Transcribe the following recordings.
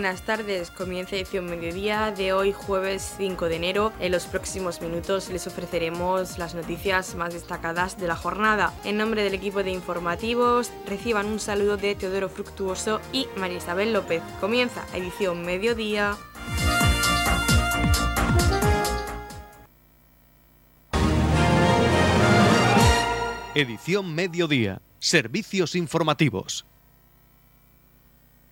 buenas tardes. Comienza edición mediodía de hoy, jueves 5 de enero. En los próximos minutos les ofreceremos las noticias más destacadas de la jornada. En nombre del equipo de informativos, reciban un saludo de Teodoro Fructuoso y María Isabel López. Comienza edición mediodía. Edición mediodía. Servicios informativos.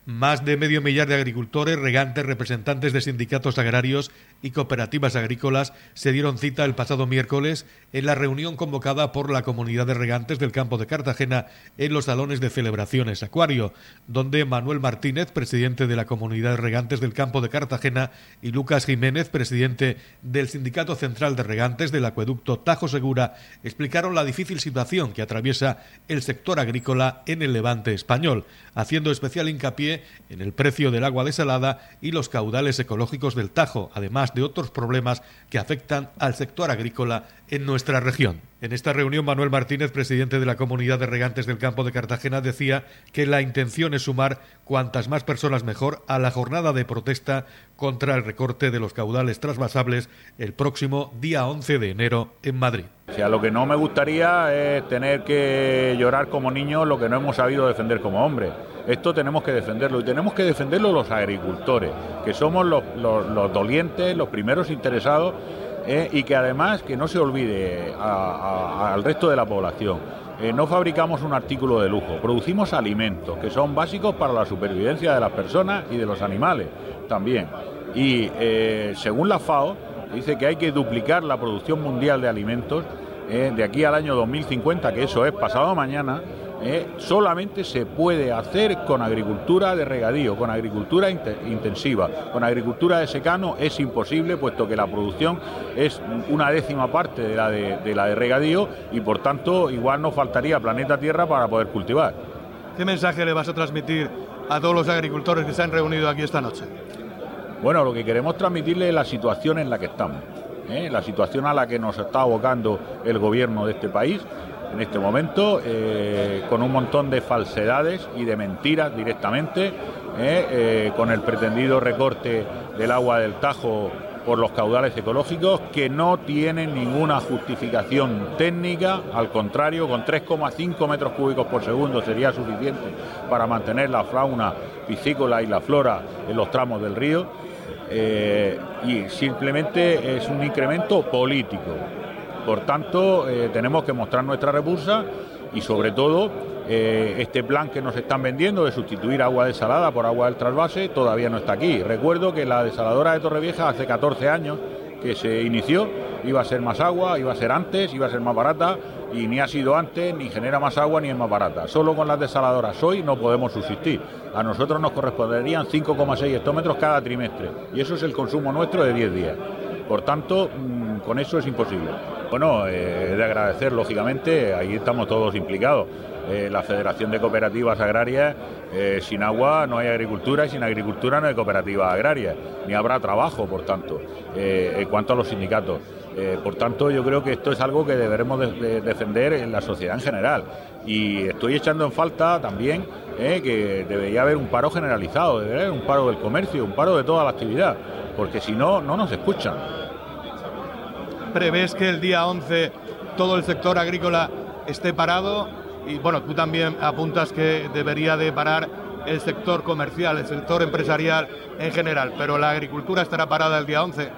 Más de medio millar de agricultores, regantes, representantes de sindicatos agrarios y cooperativas agrícolas se dieron cita el pasado miércoles en la reunión convocada por la comunidad de regantes del campo de Cartagena en los salones de celebraciones Acuario, donde Manuel Martínez, presidente de la comunidad de regantes del campo de Cartagena, y Lucas Jiménez, presidente del Sindicato Central de Regantes del Acueducto Tajo Segura, explicaron la difícil situación que atraviesa el sector agrícola en el levante español, haciendo especial hincapié en el precio del agua desalada y los caudales ecológicos del Tajo, además de otros problemas que afectan al sector agrícola en nuestra región. En esta reunión, Manuel Martínez, presidente de la Comunidad de Regantes del Campo de Cartagena, decía que la intención es sumar cuantas más personas mejor a la jornada de protesta contra el recorte de los caudales trasvasables el próximo día 11 de enero en Madrid. O sea, lo que no me gustaría es tener que llorar como niños lo que no hemos sabido defender como hombres. Esto tenemos que defenderlo y tenemos que defenderlo los agricultores, que somos los, los dolientes, los primeros interesados eh, y que además que no se olvide al resto de la población. Eh, no fabricamos un artículo de lujo, producimos alimentos que son básicos para la supervivencia de las personas y de los animales también. Y eh, según la FAO, dice que hay que duplicar la producción mundial de alimentos de aquí al año 2050, que eso es pasado mañana, ¿eh? solamente se puede hacer con agricultura de regadío, con agricultura intensiva. Con agricultura de secano es imposible, puesto que la producción es una décima parte de la de, la de regadío y por tanto igual nos faltaría planeta Tierra para poder cultivar. ¿Qué mensaje le vas a transmitir a todos los agricultores que se han reunido aquí esta noche? Bueno, lo que queremos transmitirle es la situación en la que estamos, ¿eh? la situación a la que nos está abocando el gobierno de este país en este momento, eh, con un montón de falsedades y de mentiras directamente, eh, eh, con el pretendido recorte del agua del Tajo por los caudales ecológicos que no tienen ninguna justificación técnica, al contrario, con 3,5 metros cúbicos por segundo sería suficiente para mantener la fauna piscícola y la flora en los tramos del río. y simplemente es un incremento político, por tanto, eh, tenemos que mostrar nuestra repulsa y sobre todo eh, este plan que nos están vendiendo de sustituir agua desalada por agua del trasvase todavía no está aquí. Recuerdo que la desaladora de Torrevieja hace 14 años que se inició, iba a ser más agua, iba a ser antes, iba a ser más barata y ni ha sido antes, ni genera más agua, ni es más barata. Solo con las desaladoras hoy no podemos subsistir. A nosotros nos corresponderían 5,6 hectómetros cada trimestre y eso es el consumo nuestro de 10 días. Por tanto, con eso es imposible. Bueno, eh, de agradecer, lógicamente, ahí estamos todos implicados. Eh, la Federación de Cooperativas Agrarias, eh, sin agua no hay agricultura y sin agricultura no hay cooperativas agrarias, ni habrá trabajo, por tanto, en cuanto a los sindicatos. por tanto, yo creo que esto es algo que deberemos defender en la sociedad en general. Y estoy echando en falta también que debería haber un paro generalizado, debería haber un paro del comercio, un paro de toda la actividad, porque si no, no nos escuchan prevés que el día 11 todo el sector agrícola esté parado y bueno, tú también apuntas que debería de parar el sector comercial, el sector empresarial en general, pero la agricultura estará parada el día 11.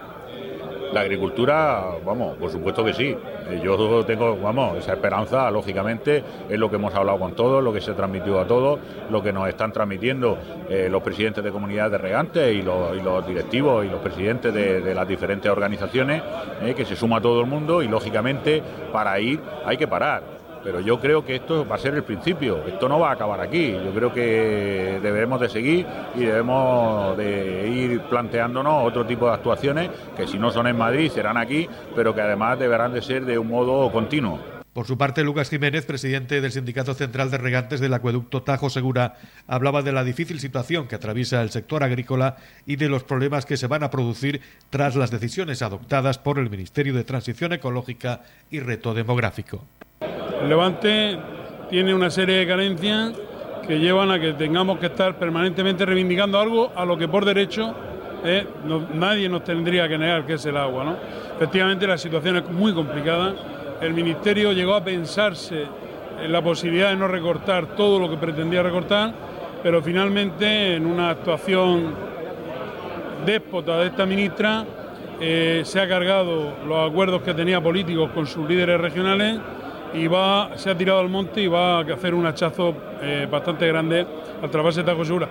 La agricultura, vamos, por supuesto que sí. Eh, yo tengo, vamos, esa esperanza, lógicamente, es lo que hemos hablado con todos, lo que se ha transmitido a todos, lo que nos están transmitiendo eh, los presidentes de comunidades de regantes y los, directivos y los presidentes de, las diferentes organizaciones, eh, que se suma todo el mundo y, lógicamente, para ir hay que parar pero yo creo que esto va a ser el principio, esto no va a acabar aquí, yo creo que debemos de seguir y debemos de ir planteándonos otro tipo de actuaciones que si no son en Madrid serán aquí, pero que además deberán de ser de un modo continuo. Por su parte, Lucas Jiménez, presidente del Sindicato Central de Regantes del Acueducto Tajo Segura, hablaba de la difícil situación que atraviesa el sector agrícola y de los problemas que se van a producir tras las decisiones adoptadas por el Ministerio de Transición Ecológica y Reto Demográfico. El Levante tiene una serie de carencias que llevan a que tengamos que estar permanentemente reivindicando algo a lo que por derecho eh, nadie nos tendría que negar que es el agua. ¿no? Efectivamente la situación es muy complicada. El Ministerio llegó a pensarse en la posibilidad de no recortar todo lo que pretendía recortar, pero finalmente en una actuación déspota de esta ministra eh, se ha cargado los acuerdos que tenía políticos con sus líderes regionales y va, se ha tirado al monte y va a hacer un hachazo eh, bastante grande al trasvase de Tajo Segura.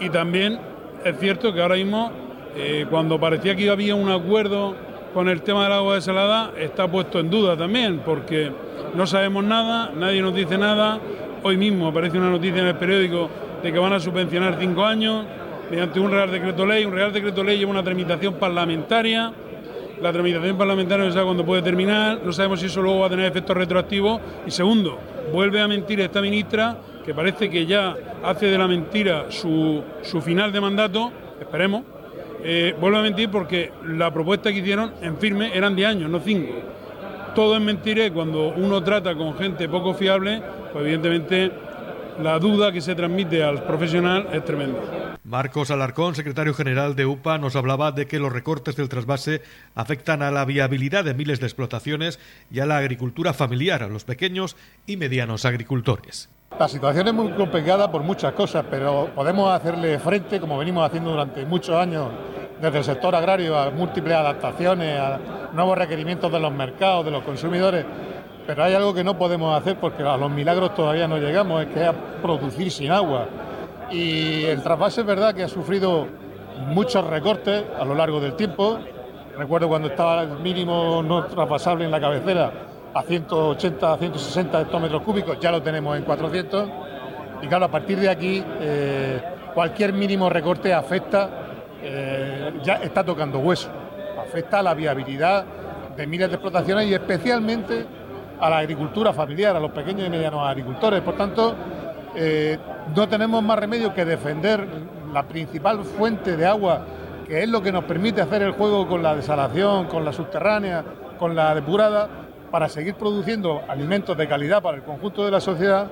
Y también es cierto que ahora mismo, eh, cuando parecía que había un acuerdo con el tema del agua desalada, está puesto en duda también, porque no sabemos nada, nadie nos dice nada. Hoy mismo aparece una noticia en el periódico de que van a subvencionar cinco años mediante un Real Decreto Ley. Un Real Decreto Ley lleva una tramitación parlamentaria la tramitación parlamentaria no sabe cuándo puede terminar, no sabemos si eso luego va a tener efectos retroactivos. Y segundo, vuelve a mentir esta ministra, que parece que ya hace de la mentira su, final de mandato, esperemos, eh, vuelve a mentir porque la propuesta que hicieron en firme eran de años, no cinco. Todo es mentira y cuando uno trata con gente poco fiable, pues evidentemente la duda que se transmite al profesional es tremenda. Marcos Alarcón, secretario general de UPA, nos hablaba de que los recortes del trasvase afectan a la viabilidad de miles de explotaciones y a la agricultura familiar, a los pequeños y medianos agricultores. La situación es muy complicada por muchas cosas, pero podemos hacerle frente, como venimos haciendo durante muchos años, desde el sector agrario, a múltiples adaptaciones, a nuevos requerimientos de los mercados, de los consumidores. Pero hay algo que no podemos hacer porque a los milagros todavía no llegamos, es que es producir sin agua. Y el trasvase es verdad que ha sufrido muchos recortes a lo largo del tiempo. Recuerdo cuando estaba el mínimo no traspasable en la cabecera a 180, 160 hectómetros cúbicos, ya lo tenemos en 400. Y claro, a partir de aquí, eh, cualquier mínimo recorte afecta, eh, ya está tocando hueso, afecta a la viabilidad de miles de explotaciones y especialmente a la agricultura familiar, a los pequeños y medianos agricultores. Por tanto, eh, no tenemos más remedio que defender la principal fuente de agua, que es lo que nos permite hacer el juego con la desalación, con la subterránea, con la depurada, para seguir produciendo alimentos de calidad para el conjunto de la sociedad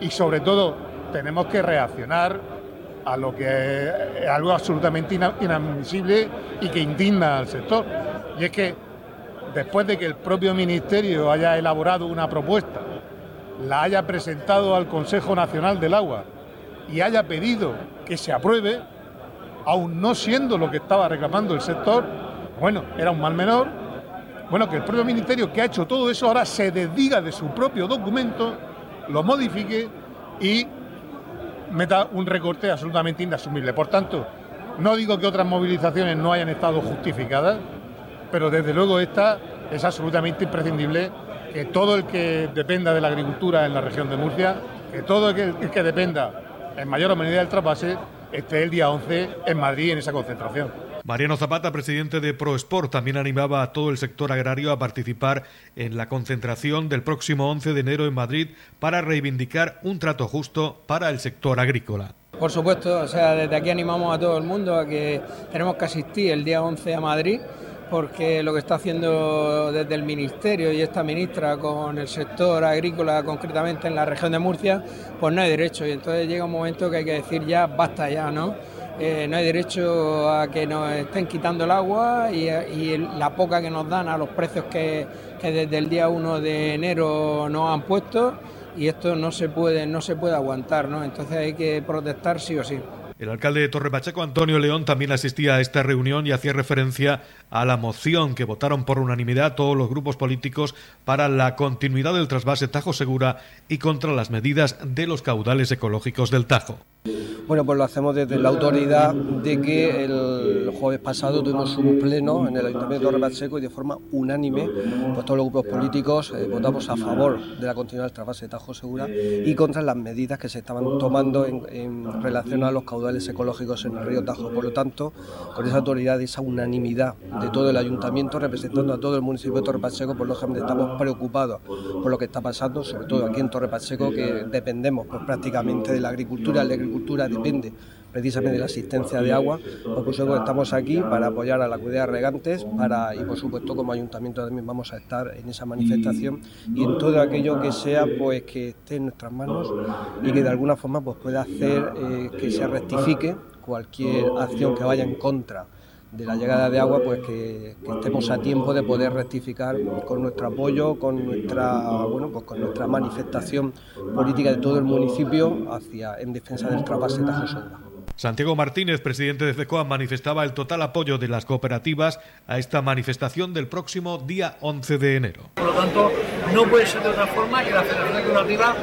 y sobre todo tenemos que reaccionar a lo que es algo absolutamente inadmisible y que indigna al sector. Y es que después de que el propio Ministerio haya elaborado una propuesta, la haya presentado al Consejo Nacional del Agua y haya pedido que se apruebe, aún no siendo lo que estaba reclamando el sector, bueno, era un mal menor, bueno, que el propio Ministerio que ha hecho todo eso ahora se desdiga de su propio documento, lo modifique y meta un recorte absolutamente inasumible. Por tanto, no digo que otras movilizaciones no hayan estado justificadas, pero desde luego esta es absolutamente imprescindible que todo el que dependa de la agricultura en la región de Murcia, que todo el que, dependa en mayor o menor del trasvase, esté el día 11 en Madrid en esa concentración. Mariano Zapata, presidente de ProSport, también animaba a todo el sector agrario a participar en la concentración del próximo 11 de enero en Madrid para reivindicar un trato justo para el sector agrícola. Por supuesto, o sea, desde aquí animamos a todo el mundo a que tenemos que asistir el día 11 a Madrid porque lo que está haciendo desde el Ministerio y esta ministra con el sector agrícola, concretamente en la región de Murcia, pues no hay derecho. Y entonces llega un momento que hay que decir ya, basta ya, ¿no? Eh, no hay derecho a que nos estén quitando el agua y, la poca que nos dan a los precios que, desde el día 1 de enero nos han puesto y esto no se puede, no se puede aguantar, ¿no? Entonces hay que protestar sí o sí. El alcalde de Torre Pacheco, Antonio León, también asistía a esta reunión y hacía referencia a la moción que votaron por unanimidad todos los grupos políticos para la continuidad del trasvase Tajo Segura y contra las medidas de los caudales ecológicos del Tajo. Bueno, pues lo hacemos desde la autoridad de que el jueves pasado tuvimos un pleno en el Ayuntamiento de Torre y de forma unánime, pues todos los grupos políticos eh, votamos a favor de la continuidad del trasvase de Tajo Segura y contra las medidas que se estaban tomando en, relación a los caudales ecológicos en el río Tajo. Por lo tanto, con esa autoridad y esa unanimidad de todo el ayuntamiento representando a todo el municipio de Torre Pacheco, por lo que estamos preocupados por lo que está pasando, sobre todo aquí en Torre Pacheco, que dependemos pues, prácticamente de la agricultura, la agricultura depende precisamente de la asistencia de agua, por eso estamos aquí para apoyar a la comunidad de regantes para, y por supuesto como ayuntamiento también vamos a estar en esa manifestación y en todo aquello que sea pues que esté en nuestras manos y que de alguna forma pues pueda hacer eh, que se rectifique cualquier acción que vaya en contra de la llegada de agua, pues que, estemos a tiempo de poder rectificar con nuestro apoyo, con nuestra, bueno, pues con nuestra manifestación política de todo el municipio hacia en defensa del trasvase Tajo Santiago Martínez, presidente de FECOA, manifestaba el total apoyo de las cooperativas a esta manifestación del próximo día 11 de enero. Por lo tanto, no puede ser de otra forma que la Federación Cooperativa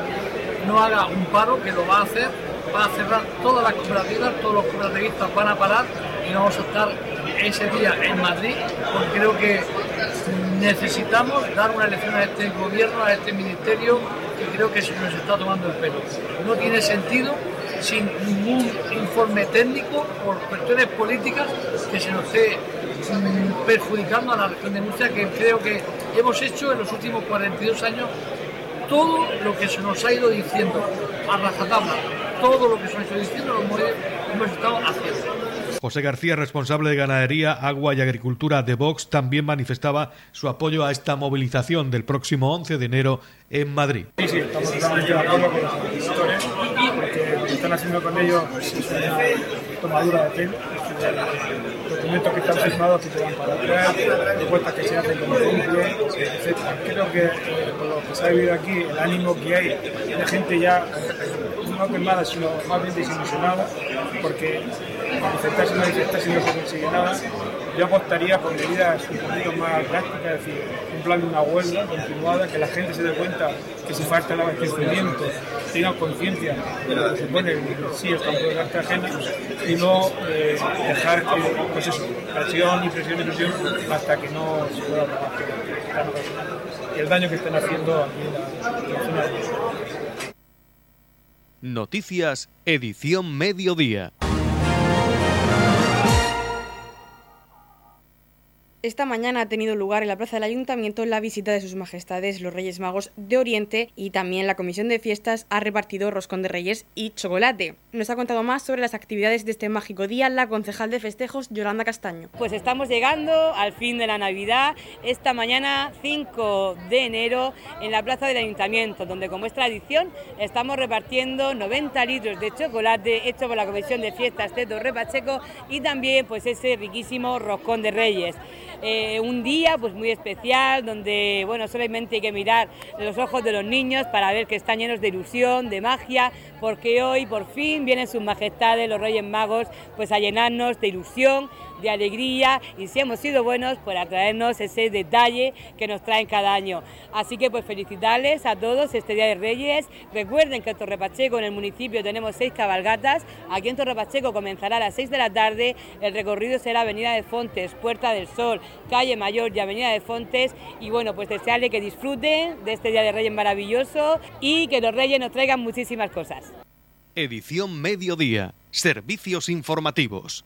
no haga un paro, que lo va a hacer, va a cerrar todas las cooperativas, todos los cooperativistas van a parar y vamos a estar ese día en Madrid, porque creo que necesitamos dar una lección a este gobierno, a este ministerio, que creo que se nos está tomando el pelo. No tiene sentido sin ningún informe técnico por cuestiones políticas que se nos esté mm, perjudicando a la región de Murcia, que creo que hemos hecho en los últimos 42 años todo lo que se nos ha ido diciendo a rajatabla, todo lo que se nos ha ido diciendo lo hemos estado haciendo. José García, responsable de Ganadería, Agua y Agricultura de Vox, también manifestaba su apoyo a esta movilización del próximo 11 de enero en Madrid. Sí, sí, estamos totalmente de acuerdo con los agricultores, porque lo que están haciendo con ellos es una tomadura de pelo. Documentos que están firmados que se van para atrás, propuestas que se hacen como cumple, etc. Creo que eh, por lo que se ha vivido aquí, el ánimo que hay de gente ya no quemada, sino más bien desilusionada, porque manifestarse, manifestarse y no se consigue nada. Yo apostaría por medidas un poquito más drásticas, es decir, un plan de una huelga continuada, que la gente se dé cuenta que si falta el abastecimiento, tenga conciencia de lo que supone sí el campo de Cartagena y no eh, dejar que, pues eso, presión y presión y presión hasta que no se pueda pagar el daño que están haciendo aquí en la, en la zona de Noticias, edición mediodía. Esta mañana ha tenido lugar en la Plaza del Ayuntamiento la visita de sus majestades los Reyes Magos de Oriente y también la Comisión de Fiestas ha repartido roscón de reyes y chocolate. Nos ha contado más sobre las actividades de este mágico día la concejal de festejos Yolanda Castaño. Pues estamos llegando al fin de la Navidad esta mañana 5 de enero en la Plaza del Ayuntamiento, donde como es tradición estamos repartiendo 90 litros de chocolate hecho por la Comisión de Fiestas de Torre Pacheco y también pues ese riquísimo roscón de reyes. Eh, un día pues muy especial donde bueno solamente hay que mirar los ojos de los niños para ver que están llenos de ilusión, de magia, porque hoy por fin vienen sus majestades los Reyes Magos pues a llenarnos de ilusión, de alegría y si hemos sido buenos, por atraernos ese detalle que nos traen cada año. Así que pues felicitarles a todos este Día de Reyes. Recuerden que en Torrepacheco, en el municipio, tenemos seis cabalgatas. Aquí en Torrepacheco comenzará a las seis de la tarde. El recorrido será Avenida de Fontes, Puerta del Sol, Calle Mayor y Avenida de Fontes. Y bueno, pues desearle que disfruten de este Día de Reyes maravilloso y que los Reyes nos traigan muchísimas cosas. Edición Mediodía. Servicios informativos.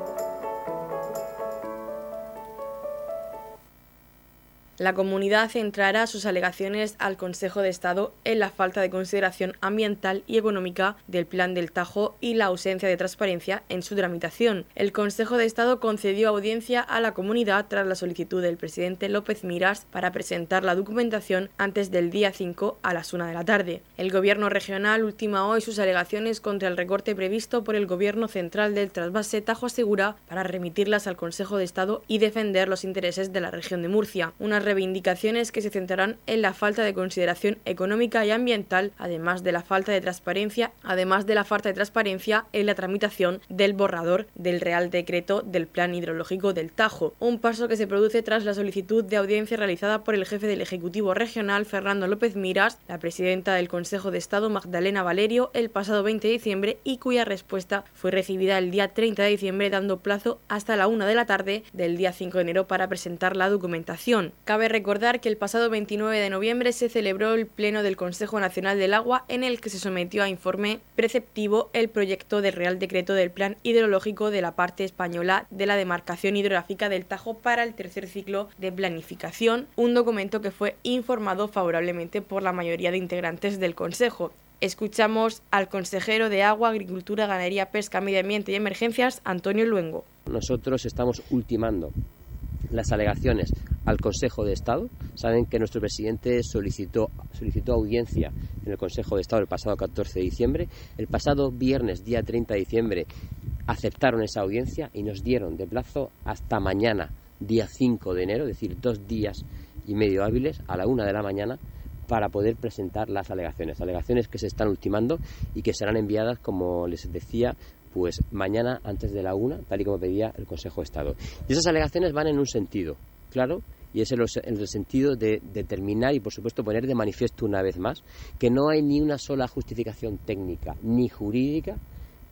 La comunidad centrará sus alegaciones al Consejo de Estado en la falta de consideración ambiental y económica del Plan del Tajo y la ausencia de transparencia en su tramitación. El Consejo de Estado concedió audiencia a la comunidad tras la solicitud del presidente López Miras para presentar la documentación antes del día 5 a las 1 de la tarde. El Gobierno regional ultima hoy sus alegaciones contra el recorte previsto por el Gobierno central del trasvase Tajo Segura para remitirlas al Consejo de Estado y defender los intereses de la región de Murcia. Una reivindicaciones que se centrarán en la falta de consideración económica y ambiental, además de la falta de transparencia, además de la falta de transparencia en la tramitación del borrador del Real Decreto del Plan Hidrológico del Tajo, un paso que se produce tras la solicitud de audiencia realizada por el jefe del Ejecutivo Regional, Fernando López Miras, la presidenta del Consejo de Estado, Magdalena Valerio, el pasado 20 de diciembre y cuya respuesta fue recibida el día 30 de diciembre, dando plazo hasta la una de la tarde del día 5 de enero para presentar la documentación. Cabe recordar que el pasado 29 de noviembre se celebró el Pleno del Consejo Nacional del Agua en el que se sometió a informe preceptivo el proyecto del Real Decreto del Plan Hidrológico de la parte española de la demarcación hidrográfica del Tajo para el tercer ciclo de planificación, un documento que fue informado favorablemente por la mayoría de integrantes del Consejo. Escuchamos al consejero de Agua, Agricultura, Ganadería, Pesca, Medio Ambiente y Emergencias, Antonio Luengo. Nosotros estamos ultimando las alegaciones al Consejo de Estado. Saben que nuestro presidente solicitó, solicitó audiencia en el Consejo de Estado el pasado 14 de diciembre. El pasado viernes, día 30 de diciembre, aceptaron esa audiencia y nos dieron de plazo hasta mañana, día 5 de enero, es decir, dos días y medio hábiles, a la una de la mañana, para poder presentar las alegaciones, alegaciones que se están ultimando y que serán enviadas, como les decía, pues mañana antes de la una, tal y como pedía el Consejo de Estado. Y esas alegaciones van en un sentido, claro, y es en, el sentido de determinar y, por supuesto, poner de manifiesto una vez más que no hay ni una sola justificación técnica ni jurídica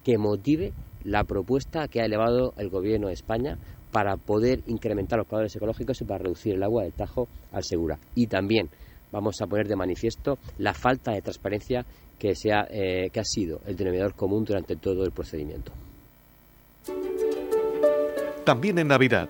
que motive la propuesta que ha elevado el Gobierno de España para poder incrementar los caudales ecológicos y para reducir el agua del Tajo al Segura. Y también vamos a poner de manifiesto la falta de transparencia que, eh, que ha sido el denominador común durante todo el procedimiento. También en Navidad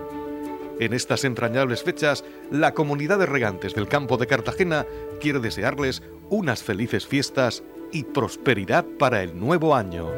En estas entrañables fechas, la comunidad de regantes del campo de Cartagena quiere desearles unas felices fiestas y prosperidad para el nuevo año.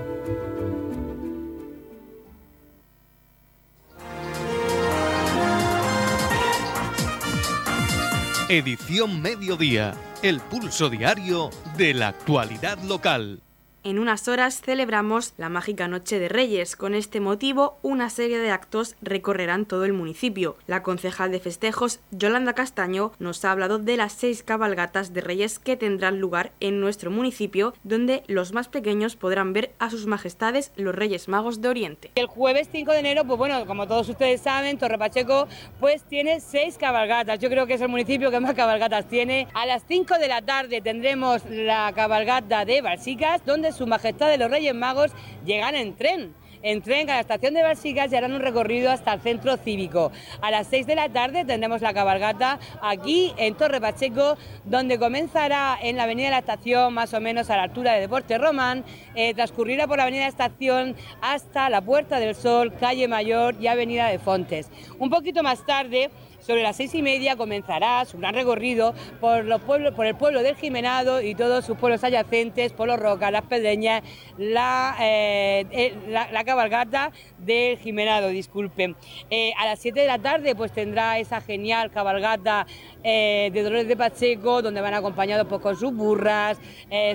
Edición Mediodía el pulso diario de la actualidad local. En unas horas celebramos la mágica Noche de Reyes. Con este motivo, una serie de actos recorrerán todo el municipio. La concejal de festejos, Yolanda Castaño, nos ha hablado de las seis cabalgatas de Reyes que tendrán lugar en nuestro municipio, donde los más pequeños podrán ver a sus majestades los Reyes Magos de Oriente. El jueves 5 de enero, pues bueno, como todos ustedes saben, Torre Pacheco pues tiene seis cabalgatas. Yo creo que es el municipio que más cabalgatas tiene. A las 5 de la tarde tendremos la cabalgata de Balsicas, donde su Majestad de los Reyes Magos llegan en tren en tren a la estación de Balsicas y harán un recorrido hasta el centro cívico. A las 6 de la tarde tendremos la cabalgata aquí en Torre Pacheco, donde comenzará en la avenida de la estación, más o menos a la altura de Deporte Román, eh, transcurrirá por la avenida de la estación hasta la Puerta del Sol, calle Mayor y avenida de Fontes. Un poquito más tarde sobre las seis y media comenzará su gran recorrido por, los pueblos, por el pueblo del Jimenado y todos sus pueblos adyacentes, por los Rocas, las Pedeñas, eh, eh, la, la, cabalgata del Jimenado, disculpen. Eh, a las 7 de la tarde pues tendrá esa genial cabalgata de Dolores de Pacheco, donde van acompañados pues, con sus burras,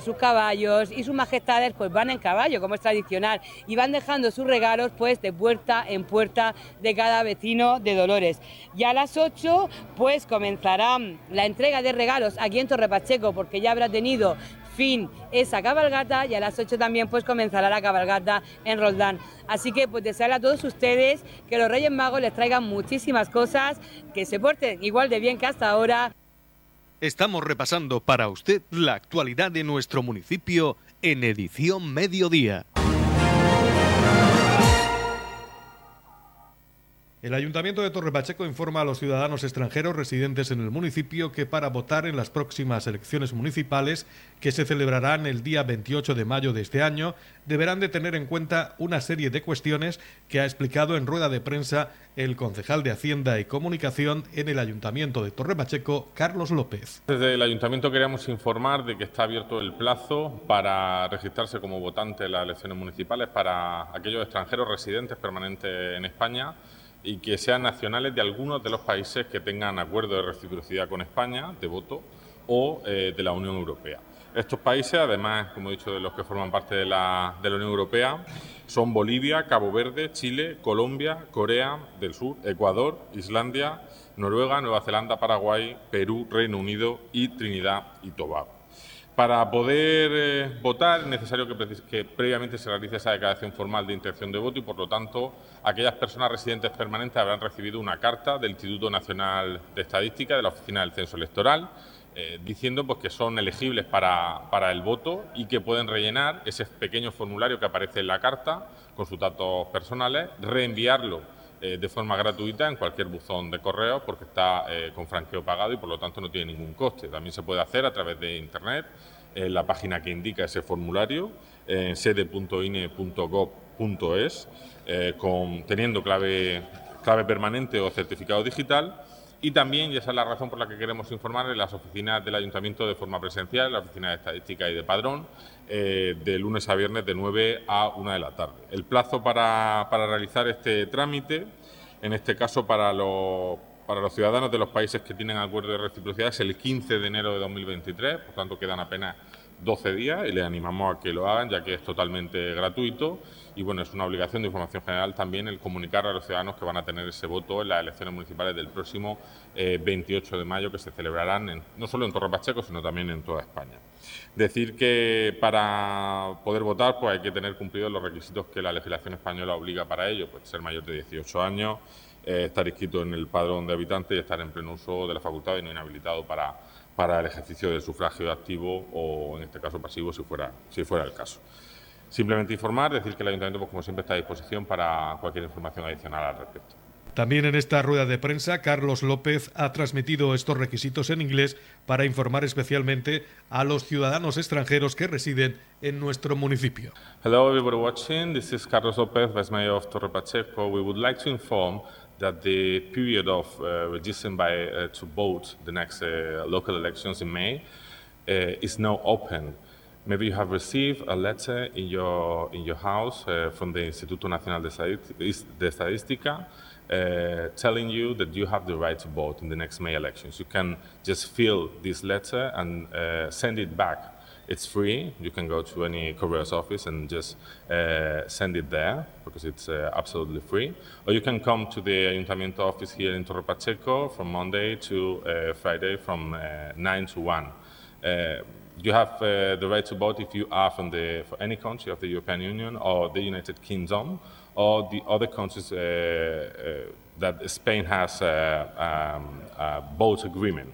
sus caballos y sus majestades pues van en caballo, como es tradicional, y van dejando sus regalos pues de puerta en puerta de cada vecino de Dolores. Y a las 8 pues comenzará la entrega de regalos aquí en Torre Pacheco porque ya habrá tenido fin esa cabalgata y a las 8 también pues comenzará la cabalgata en Roldán. Así que pues desearle a todos ustedes que los Reyes Magos les traigan muchísimas cosas, que se porten igual de bien que hasta ahora. Estamos repasando para usted la actualidad de nuestro municipio en edición mediodía. El Ayuntamiento de Torre Pacheco informa a los ciudadanos extranjeros residentes en el municipio que para votar en las próximas elecciones municipales, que se celebrarán el día 28 de mayo de este año, deberán de tener en cuenta una serie de cuestiones que ha explicado en rueda de prensa el concejal de Hacienda y Comunicación en el Ayuntamiento de Torre Pacheco, Carlos López. Desde el Ayuntamiento queríamos informar de que está abierto el plazo para registrarse como votante en las elecciones municipales para aquellos extranjeros residentes permanentes en España y que sean nacionales de algunos de los países que tengan acuerdo de reciprocidad con España, de voto, o eh, de la Unión Europea. Estos países, además, como he dicho, de los que forman parte de la, de la Unión Europea, son Bolivia, Cabo Verde, Chile, Colombia, Corea del Sur, Ecuador, Islandia, Noruega, Nueva Zelanda, Paraguay, Perú, Reino Unido y Trinidad y Tobago. Para poder eh, votar es necesario que, previamente se realice esa declaración formal de intención de voto y, por lo tanto, aquellas personas residentes permanentes habrán recibido una carta del Instituto Nacional de Estadística, de la Oficina del Censo Electoral, eh, diciendo pues, que son elegibles para, para, el voto y que pueden rellenar ese pequeño formulario que aparece en la carta con sus datos personales, reenviarlo eh, de forma gratuita en cualquier buzón de correo porque está eh, con franqueo pagado y por lo tanto no tiene ningún coste. También se puede hacer a través de Internet, en la página que indica ese formulario, en sede.ine.gov.es, eh, teniendo clave, clave permanente o certificado digital. Y también, y esa es la razón por la que queremos informar, en las oficinas del Ayuntamiento de forma presencial, en la oficina de estadística y de padrón, de lunes a viernes de 9 a 1 de la tarde. El plazo para, para realizar este trámite en este caso para los, para los ciudadanos de los países que tienen acuerdo de reciprocidad es el 15 de enero de 2023, por tanto quedan apenas 12 días y les animamos a que lo hagan ya que es totalmente gratuito y bueno, es una obligación de información general también el comunicar a los ciudadanos que van a tener ese voto en las elecciones municipales del próximo 28 eh, de mayo que se celebrarán no solo en Torre Pacheco, sino también en toda España. Decir que para poder votar pues hay que tener cumplidos los requisitos que la legislación española obliga para ello, pues ser mayor de 18 años, eh, estar inscrito en el padrón de habitantes y estar en pleno uso de la facultad y no inhabilitado para, para el ejercicio del sufragio activo o en este caso pasivo si fuera, si fuera el caso. Simplemente informar, decir que el Ayuntamiento, pues, como siempre, está a disposición para cualquier información adicional al respecto. También en esta rueda de prensa, Carlos López ha transmitido estos requisitos en inglés para informar especialmente a los ciudadanos extranjeros que residen en nuestro municipio. Hello everybody watching, this is Carlos López, Vice Mayor of Torre Pacheco. We would like to inform that the period of uh, registering by, uh, to vote the next uh, local elections in May uh, is now open. Maybe you have received a letter in your, in your house uh, from the Instituto Nacional de Estadística uh, telling you that you have the right to vote in the next May elections. You can just fill this letter and uh, send it back. It's free. You can go to any courier's office and just uh, send it there because it's uh, absolutely free. Or you can come to the Ayuntamiento office here in Torre Pacheco from Monday to uh, Friday from 9 to 1 you have uh, the right to vote if you are from the, for any country of the European Union or the United Kingdom or the other countries uh, uh, that Spain has uh, um, a vote agreement.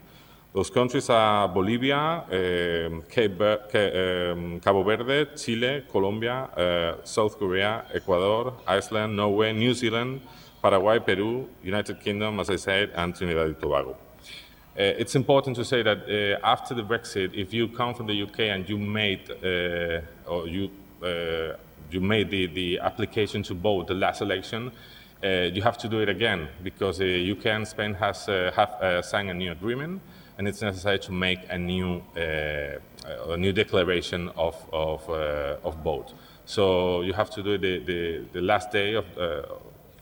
Those countries are Bolivia, um, um, Cabo Verde, Chile, Colombia, uh, South Korea, Ecuador, Iceland, Norway, New Zealand, Paraguay, Peru, United Kingdom, as I said, and Trinidad and Tobago. Uh, it's important to say that uh, after the Brexit, if you come from the UK and you made uh, or you you made the, the application to vote the last election, uh, you have to do it again because the uh, UK and Spain has uh, have signed a new agreement, and it's necessary to make a new a new declaration of of, of vote. So you have to do it the, the, the last day of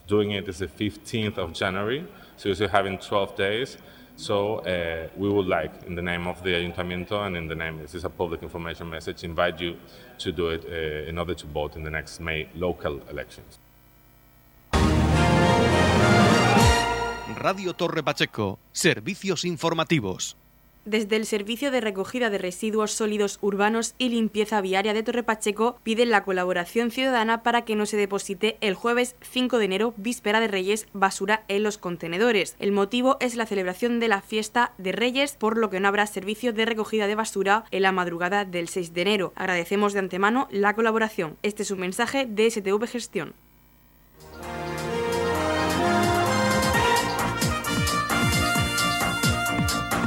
doing it is the 15th of January. So you're having 12 days. So uh, we would like, in the name of the Ayuntamiento and in the name, this is a public information message, invite you to do it uh, in order to vote in the next May local elections. Radio Torre Pacheco, servicios informativos. Desde el Servicio de Recogida de Residuos Sólidos Urbanos y Limpieza Viaria de Torre Pacheco piden la colaboración ciudadana para que no se deposite el jueves 5 de enero, víspera de Reyes, basura en los contenedores. El motivo es la celebración de la fiesta de Reyes, por lo que no habrá servicio de recogida de basura en la madrugada del 6 de enero. Agradecemos de antemano la colaboración. Este es un mensaje de STV Gestión.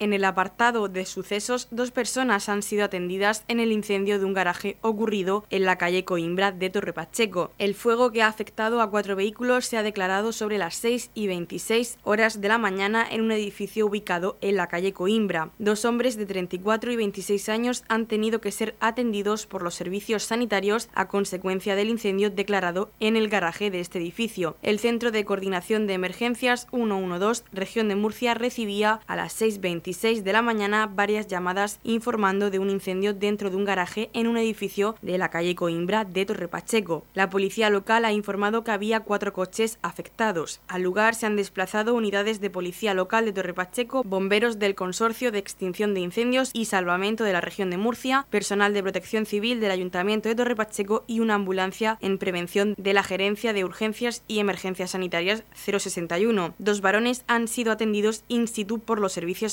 En el apartado de sucesos, dos personas han sido atendidas en el incendio de un garaje ocurrido en la calle Coimbra de Torre Pacheco. El fuego que ha afectado a cuatro vehículos se ha declarado sobre las 6 y 26 horas de la mañana en un edificio ubicado en la calle Coimbra. Dos hombres de 34 y 26 años han tenido que ser atendidos por los servicios sanitarios a consecuencia del incendio declarado en el garaje de este edificio. El Centro de Coordinación de Emergencias 112, región de Murcia, recibía a las 6.20 de la mañana varias llamadas informando de un incendio dentro de un garaje en un edificio de la calle Coimbra de Torre Pacheco. La policía local ha informado que había cuatro coches afectados. Al lugar se han desplazado unidades de policía local de Torre Pacheco, bomberos del Consorcio de Extinción de Incendios y Salvamento de la región de Murcia, personal de protección civil del Ayuntamiento de Torre Pacheco y una ambulancia en prevención de la Gerencia de Urgencias y Emergencias Sanitarias 061. Dos varones han sido atendidos in situ por los servicios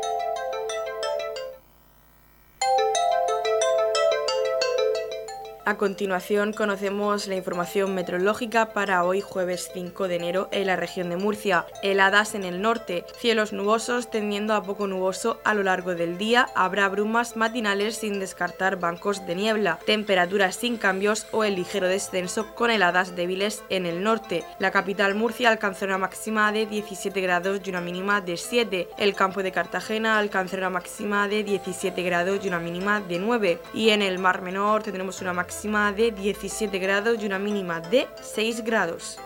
A continuación conocemos la información meteorológica para hoy jueves 5 de enero en la región de Murcia. Heladas en el norte, cielos nubosos tendiendo a poco nuboso a lo largo del día, habrá brumas matinales sin descartar bancos de niebla, temperaturas sin cambios o el ligero descenso con heladas débiles en el norte. La capital Murcia alcanzó una máxima de 17 grados y una mínima de 7. El campo de Cartagena alcanzó una máxima de 17 grados y una mínima de 9. Y en el Mar Menor tendremos una máxima máxima de 17 grados y una mínima de 6 grados.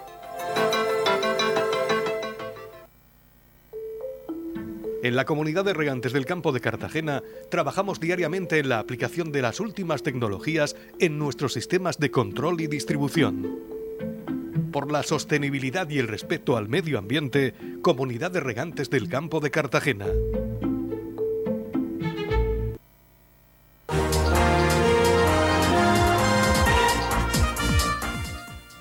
En la comunidad de regantes del campo de Cartagena trabajamos diariamente en la aplicación de las últimas tecnologías en nuestros sistemas de control y distribución. Por la sostenibilidad y el respeto al medio ambiente, Comunidad de Regantes del Campo de Cartagena.